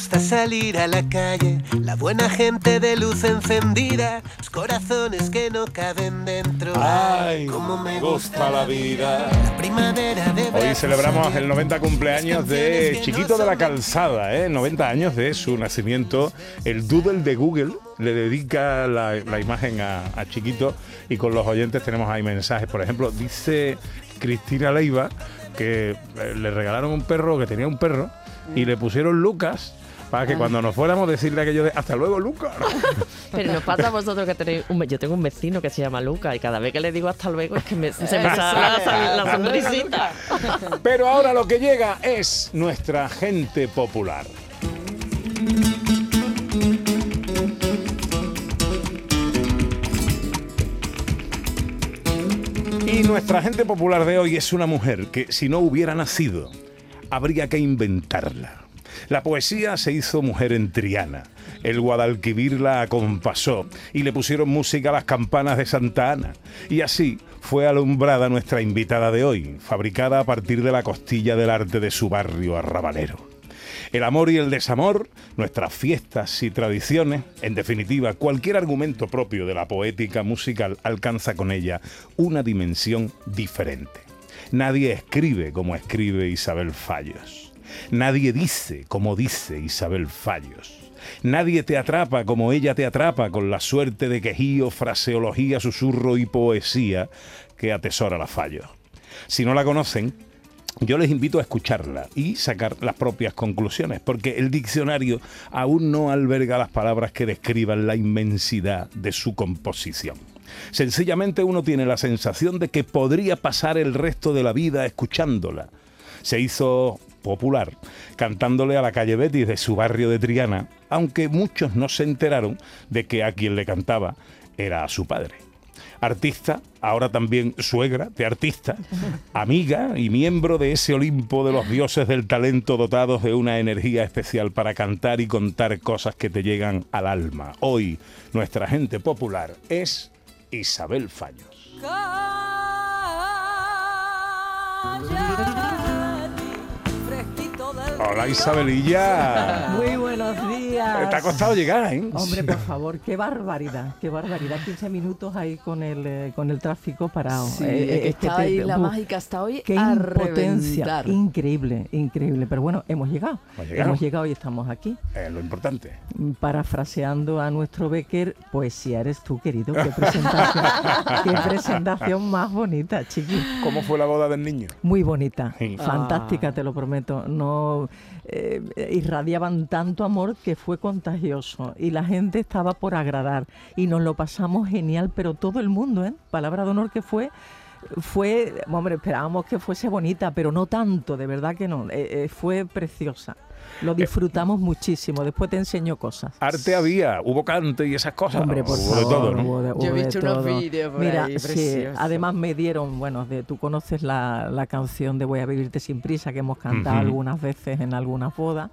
Gusta salir a la calle, la buena gente de luz encendida, los corazones que no caben dentro. Ay, cómo me gusta la vida. La primavera de Hoy celebramos el 90 cumpleaños de Chiquito de la Calzada, ¿eh? 90 años de su nacimiento. El Doodle de Google le dedica la, la imagen a, a Chiquito y con los oyentes tenemos ahí mensajes. Por ejemplo, dice Cristina Leiva que eh, le regalaron un perro, que tenía un perro, y le pusieron Lucas para que cuando nos fuéramos decirle aquello de hasta luego Lucas. Pero nos pasa a vosotros que tenéis un... Yo tengo un vecino que se llama Luca y cada vez que le digo hasta luego es que me- se me sale la, la sonrisita. Pero ahora lo que llega es nuestra gente popular. Y nuestra gente popular de hoy es una mujer que si no hubiera nacido, habría que inventarla. La poesía se hizo mujer en Triana. El Guadalquivir la acompasó y le pusieron música a las campanas de Santa Ana. Y así fue alumbrada nuestra invitada de hoy, fabricada a partir de la costilla del arte de su barrio arrabalero. El amor y el desamor, nuestras fiestas y tradiciones, en definitiva, cualquier argumento propio de la poética musical alcanza con ella una dimensión diferente. Nadie escribe como escribe Isabel Fallos. Nadie dice como dice Isabel Fallos. Nadie te atrapa como ella te atrapa con la suerte de quejío, fraseología, susurro y poesía que atesora la Fallos. Si no la conocen, yo les invito a escucharla y sacar las propias conclusiones, porque el diccionario aún no alberga las palabras que describan la inmensidad de su composición. Sencillamente uno tiene la sensación de que podría pasar el resto de la vida escuchándola. Se hizo popular cantándole a la calle Betis de su barrio de Triana, aunque muchos no se enteraron de que a quien le cantaba era a su padre artista, ahora también suegra de artista, amiga y miembro de ese Olimpo de los dioses del talento dotados de una energía especial para cantar y contar cosas que te llegan al alma. Hoy nuestra gente popular es Isabel Fallos. Hola Isabelilla. Muy buenos días. Te ha costado llegar, ¿eh? Hombre, por favor, qué barbaridad, qué barbaridad. 15 minutos ahí con el, eh, con el tráfico parado. Sí, Eh, es que es que está te- ahí la uf, mágica hasta hoy Qué a impotencia. reventar. Increíble, increíble. Pero bueno, hemos llegado. Hemos llegado. Hemos llegado y estamos aquí. Eh, lo importante. Parafraseando a nuestro Becker, poesía eres tú, querido. Qué presentación, qué presentación más bonita, chiqui. ¿Cómo fue la boda del niño? Muy bonita, Sí. fantástica, Ah. te lo prometo. No eh, irradiaban tanto amor que fue contagioso y la gente estaba por agradar y nos lo pasamos genial, pero todo el mundo, ¿eh? Palabra de honor que fue. Fue, hombre, esperábamos que fuese bonita, pero no tanto, de verdad que no. eh, eh, fue preciosa. Lo disfrutamos muchísimo. Después te enseño cosas. Arte había, hubo cante y esas cosas. Hombre, por hubo favor, de todo, ¿no? hubo de- Yo hubo he visto unos vídeos Mira, ahí sí, preciosos. además me dieron, bueno, de, tú conoces la, la canción de Voy a vivirte sin prisa que hemos cantado algunas veces en algunas bodas.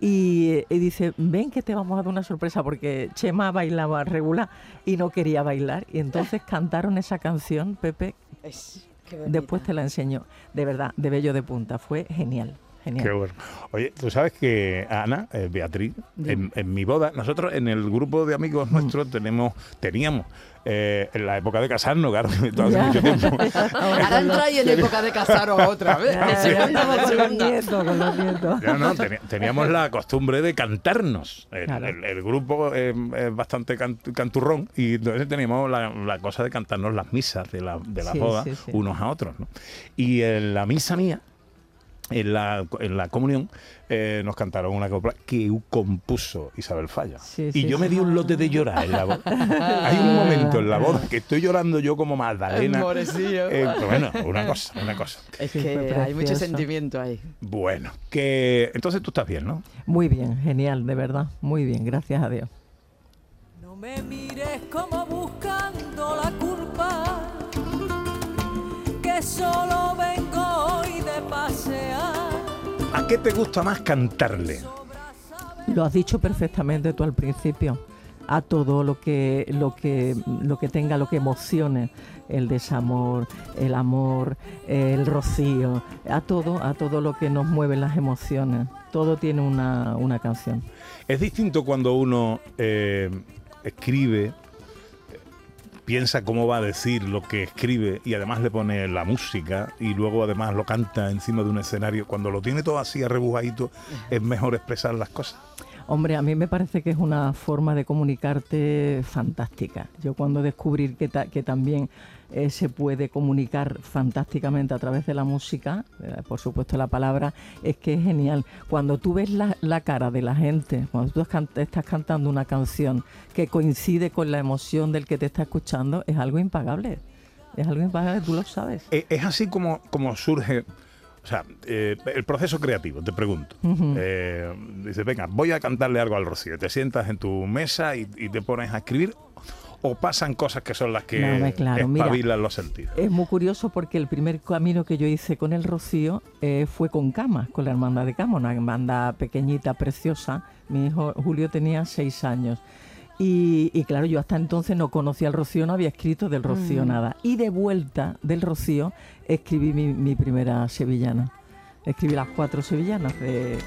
Y, y dice, ven que te vamos a dar una sorpresa porque Chema bailaba regular y no quería bailar. Y entonces cantaron esa canción, Pepe, Es- después te la enseño. De verdad, de bello de punta. Fue genial, genial. Qué bueno. Oye, tú sabes que Ana, eh, Beatriz, en, en mi boda, nosotros en el grupo de amigos nuestros tenemos, teníamos, eh, en la época de casarnos, claro, hace mucho tiempo. Ahora entráis en época de casaros otra vez. Con los nietos, con los nietos. Ya, no, teni- teníamos la costumbre de cantarnos. El, Claro. el- el grupo eh, es bastante can- canturrón y entonces teníamos la, la cosa de cantarnos las misas de, la, de las Sí, bodas sí, sí. unos a otros. ¿no? Y en la misa mía, en la, en la comunión, eh, nos cantaron una copla que compuso Isabel Falla. Sí, y sí, yo sí. me di un lote de llorar en la boda. Hay un momento en la boda que estoy llorando yo como Magdalena. Eh, bueno, una cosa, una cosa. Es que hay mucho sentimiento ahí. Bueno, que entonces tú estás bien, ¿no? Muy bien, genial, de verdad. Muy bien, gracias a Dios. No me mires como buscando la culpa, que solo vengo qué te gusta más cantarle? Lo has dicho perfectamente tú al principio. a todo lo que, lo que, lo que tenga, lo que emocione, el desamor, el amor, el rocío, a todo, a todo lo que nos mueve las emociones. Todo tiene una, una canción. Es distinto cuando uno eh, escribe, piensa cómo va a decir lo que escribe y además le pone la música y luego además lo canta encima de un escenario. Cuando lo tiene todo así arrebujadito, es mejor expresar las cosas. Hombre, a mí me parece que es una forma de comunicarte fantástica. Yo cuando descubrí que, ta- que también eh, se puede comunicar fantásticamente a través de la música, eh, por supuesto la palabra, es que es genial. Cuando tú ves la, cara de la gente, cuando tú estás cantando una canción que coincide con la emoción del que te está escuchando, es algo impagable. Es algo impagable, tú lo sabes. Eh, Es así como, como surge, o sea, eh, el proceso creativo, te pregunto. Eh, dices, venga, voy a cantarle algo al Rocío. Te sientas en tu mesa y, y te pones a escribir o pasan cosas que son las que No, claro, mira. los sentidos. Es muy curioso porque el primer camino que yo hice con el Rocío eh, fue con Camas, con la hermandad de Camas, una hermandad pequeñita, preciosa. Mi hijo Julio tenía seis años. Y, y claro, yo hasta entonces no conocía el Rocío, no había escrito del Rocío nada. Y de vuelta del Rocío escribí mi, mi primera sevillana. Escribí las cuatro sevillanas de...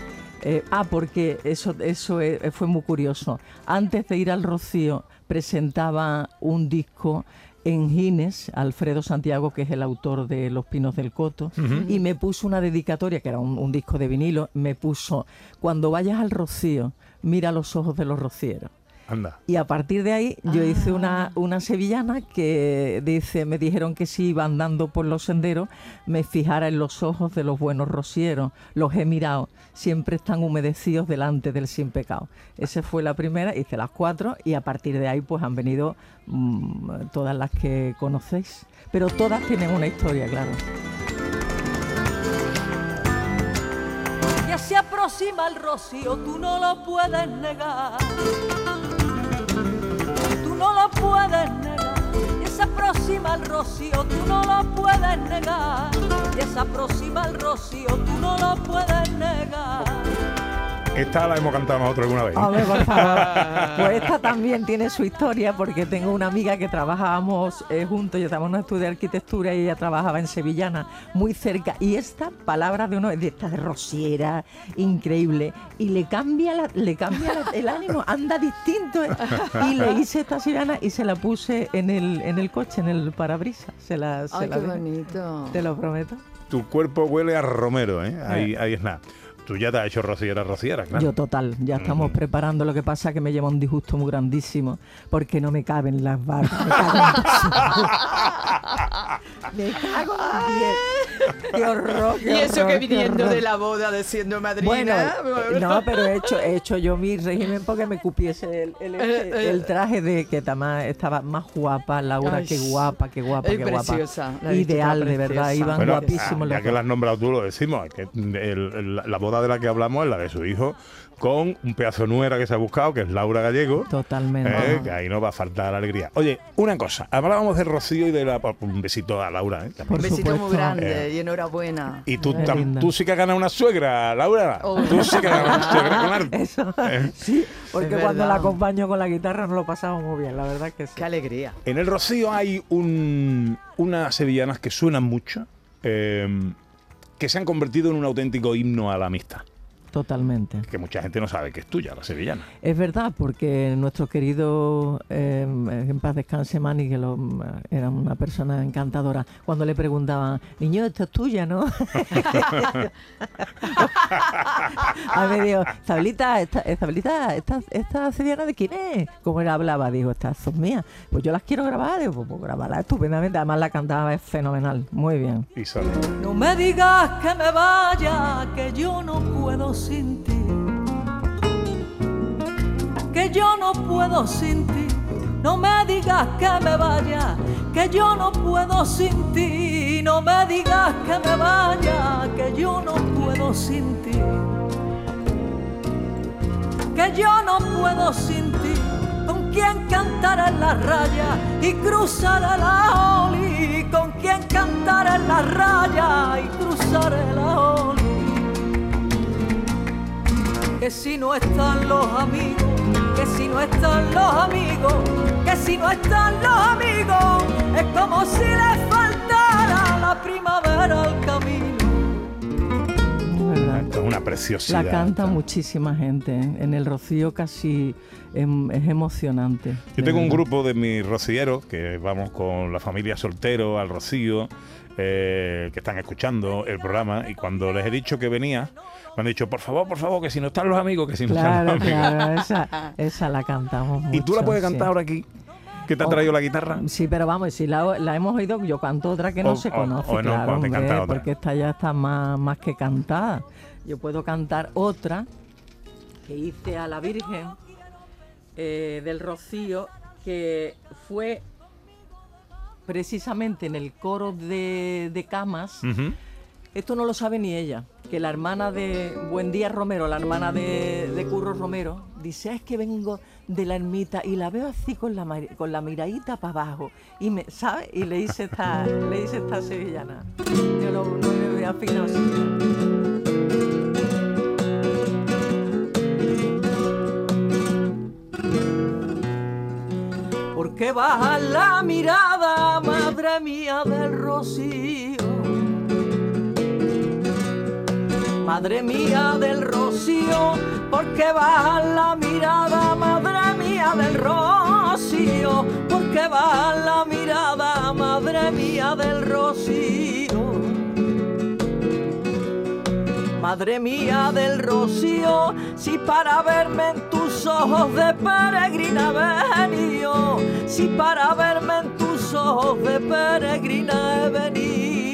eh, ah, porque eso, eso eh, fue muy curioso. Antes de ir al Rocío presentaba un disco en Gines, Alfredo Santiago, que es el autor de Los Pinos del Coto, y me puso una dedicatoria, que era un, un disco de vinilo, me puso, cuando vayas al Rocío, mira los ojos de los rocieros. Anda. Y a partir de ahí yo hice una, una sevillana que dice, me dijeron que si iba andando por los senderos, me fijara en los ojos de los buenos rocieros. Los he mirado, siempre están humedecidos delante del sin pecado. Esa fue la primera, hice las cuatro y a partir de ahí pues han venido mm, todas las que conocéis. Pero todas tienen una historia, claro. Ya se aproxima el rocío, tú no lo puedes negar. Puedes negar. Ya se aproxima el rocío, tú no lo puedes negar. Ya se aproxima el rocío, tú no lo puedes negar. Esta la hemos cantado nosotros alguna vez. A ver, por favor. Pues esta también tiene su historia porque tengo una amiga que trabajábamos eh, juntos, yo estábamos en un estudio de arquitectura y ella trabajaba en Sevillana, muy cerca. Y esta palabra de uno de esta de rociera, increíble, y le cambia, la- le cambia la- el ánimo, anda distinto. ¿eh? Y le hice esta sevillana y se la puse en el, en el coche, en el parabrisas. Se la, se Ay, la qué dejé. bonito. Te lo prometo. Tu cuerpo huele a romero, ¿eh? Ahí, ahí es nada. Tú ya te has hecho rociera, rociera, claro. Yo total, ya estamos preparando. Lo que pasa que me lleva un disgusto muy grandísimo porque no me caben las barbas. Me cago en. Me cago en. Qué horror. qué Y eso horror, que viniendo de la boda de siendo madrina. Bueno, eh, no, pero he hecho, he hecho yo mi régimen porque me cupiese el, el, Eh, el traje de que tama- estaba más guapa, Laura, Ay, qué guapa, qué guapa, qué guapa. preciosa, la Ideal, de verdad, iban Bueno, guapísimos ah, ya los que la has nombrado tú, lo decimos, que el- el- la boda de la que hablamos es la de su hijo con un pedazo de nuera que se ha buscado, que es Laura Gallego. Totalmente. eh, que ahí no va a faltar la alegría. Oye, una cosa, hablábamos de Rocío y de la... Un besito a Laura, ¿eh? Un besito supuesto. muy grande Eh. y enhorabuena. Y tú, tam- tú sí que has ganado una suegra, Laura. Oh. Tú sí que has ganado una suegra con arte. Eso, Eh. sí, porque Es cuando la acompaño con la guitarra nos lo pasamos muy bien, la verdad que sí. Qué alegría. En el Rocío hay un, unas sevillanas que suenan mucho, eh, que se han convertido en un auténtico himno a la amistad. Totalmente. Que mucha gente no sabe que es tuya, la sevillana. Es verdad, porque nuestro querido, eh, en paz descanse Mani, que lo- era una persona encantadora, cuando le preguntaban, niño, esto es tuya, ¿no? A mí dijo, Zabelita, esta, eh, Zabelita, esta, esta sevillana de quién es? Como él hablaba, dijo, estas son mías. Pues yo las quiero grabar, digo, pues, pues grabarla estupendamente. Además la cantaba es fenomenal, muy bien. Y sale. No me digas que me vaya, que yo no puedo Que yo no puedo sin ti. No me digas que me vaya, que yo no puedo sin ti. No me digas que me vaya, que yo no puedo sin ti. Que yo no puedo sin ti. Con quien cantar en la raya y cruzar la oli. Con quien cantar en la raya y cruzar la oli. Que si no están los amigos, que si no están los amigos, que si no están los amigos, es como si le faltara la primavera al camino. Es una preciosidad. La canta muchísima gente. ¿eh? En el Rocío casi em- es emocionante. Yo tengo un grupo de mis rocilleros que vamos con la familia soltero al Rocío, eh, que están escuchando el programa y cuando les he dicho que venía, me han dicho, por favor, por favor, que si no están los amigos, que si no están los amigos. claro, esa, esa la cantamos mucho. ¿Y tú la puedes sí. cantar ahora aquí? ¿Que te ha traído la guitarra? Sí, pero vamos, si la, la hemos oído, yo canto otra que no O- se conoce, o claro, hombre, canta porque esta ya está más, más que cantada. Yo puedo cantar otra que hice a la Virgen eh, del Rocío, que fue precisamente en el coro de, de Camas. Esto no lo sabe ni ella, que la hermana de Buen Día Romero, la hermana de, Curro Romero, dice, "Ah, es que vengo de la ermita y la veo así con la, con la miradita para abajo. Y me, ¿sabe? Y le hice esta, le hice esta sevillana. Yo no, me voy a afinar así. ¿Por qué baja la mirada, madre mía del rocío? Madre mía del rocío, ¿por qué baja la mirada, madre mía del rocío? ¿Por qué baja la mirada, madre mía del rocío? Madre mía del rocío, si para verme en tus ojos de peregrina he venido, si para verme en tus ojos de peregrina he venido.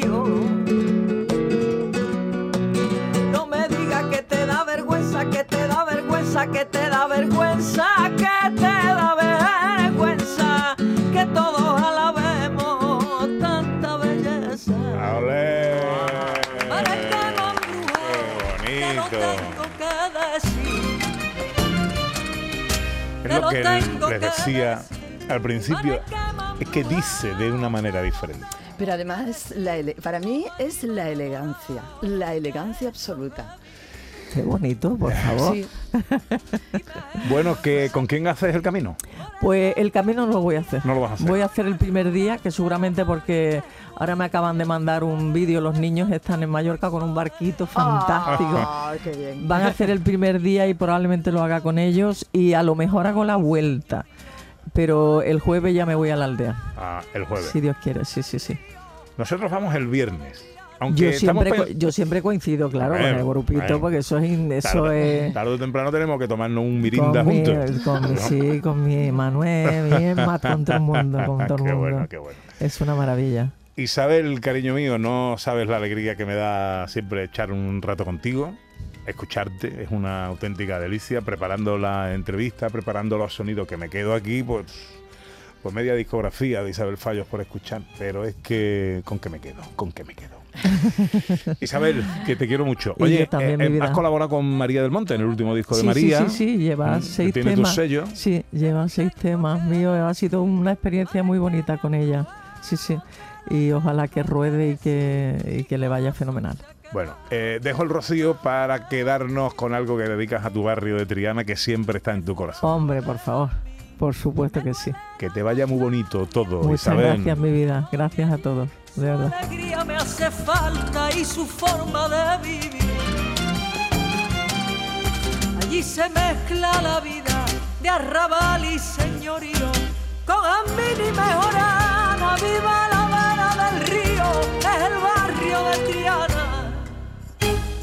Lo que les decía al principio, es que dice de una manera diferente. Pero además, la ele- para mí es la elegancia, la elegancia absoluta. Qué bonito, por favor. Sí, Bueno, que ¿con quién haces el camino? Pues el camino no lo voy a hacer. No lo vas a hacer. Voy a hacer el primer día, que seguramente porque ahora me acaban de mandar un vídeo, los niños están en Mallorca con un barquito fantástico. Ay, qué bien. Van a hacer el primer día y probablemente lo haga con ellos y a lo mejor hago la vuelta. Pero el jueves ya me voy a la aldea, Ah, el jueves. si Dios quiere, sí, sí, sí. Nosotros vamos el viernes. Aunque Yo siempre, yo siempre coincido, claro, con el grupito, porque eso es... Eso tarde, es tarde o temprano tenemos que tomarnos un mirinda con mi, juntos. con mi- sí, con mi Manuel, mi Emma, con todo el mundo, con todo el qué mundo. bueno, qué bueno. Es una maravilla. Isabel, cariño mío, no sabes la alegría que me da siempre echar un rato contigo, escucharte, es una auténtica delicia, preparando la entrevista, preparando los sonidos que me quedo aquí, pues, pues media discografía de Isabel Fallos por escuchar, pero es que con qué me quedo, con qué me quedo. Isabel, que te quiero mucho. Oye, yo también, eh, mi has colaborado con María del Monte en el último disco de Sí, María. sí, sí, sí, lleva Mm, seis tiene tu temas. sello. Sí, lleva seis temas míos. Ha sido una experiencia muy bonita con ella. Sí, sí. Y ojalá que ruede y que, y que le vaya fenomenal. Bueno, eh, dejo el rocío para quedarnos con algo que dedicas a tu barrio de Triana que siempre está en tu corazón. Hombre, por favor. Por supuesto que sí. Que te vaya muy bonito todo, Muchas Isabel. gracias, mi vida. Gracias a todos. De verdad. alegría me hace falta y su forma de vivir. Allí se mezcla la vida de arrabal y señorío con Amini Mejorana. Viva la vera del río,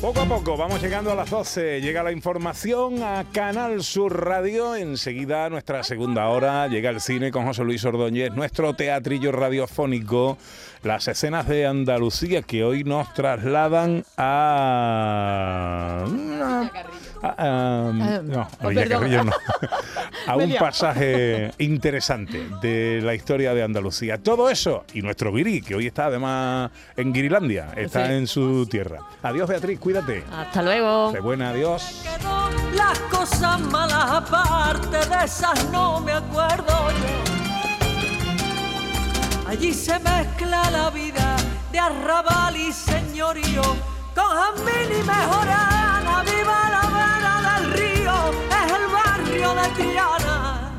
Poco a poco vamos llegando a las 12. Llega la información a Canal Sur Radio. Enseguida nuestra segunda hora llega el cine con José Luis Ordóñez, nuestro teatrillo radiofónico, las escenas de Andalucía que hoy nos trasladan a... a- a- no, a Villacarrillo no. a un pasaje interesante de la historia de Andalucía. Todo eso y nuestro guiri, que hoy está además en Guirilandia, está Sí. en su tierra. Adiós Beatriz, cuídate. Hasta luego. De buena, adiós. las cosas malas aparte de esas no me acuerdo yo. Allí se mezcla la vida de arrabal y señorío con jamín y mejorana. Viva la vera del río, es el barrio de Triana.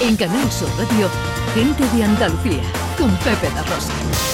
En Canal Sur Radio, gente de Andalucía, con Pepe da Rosa.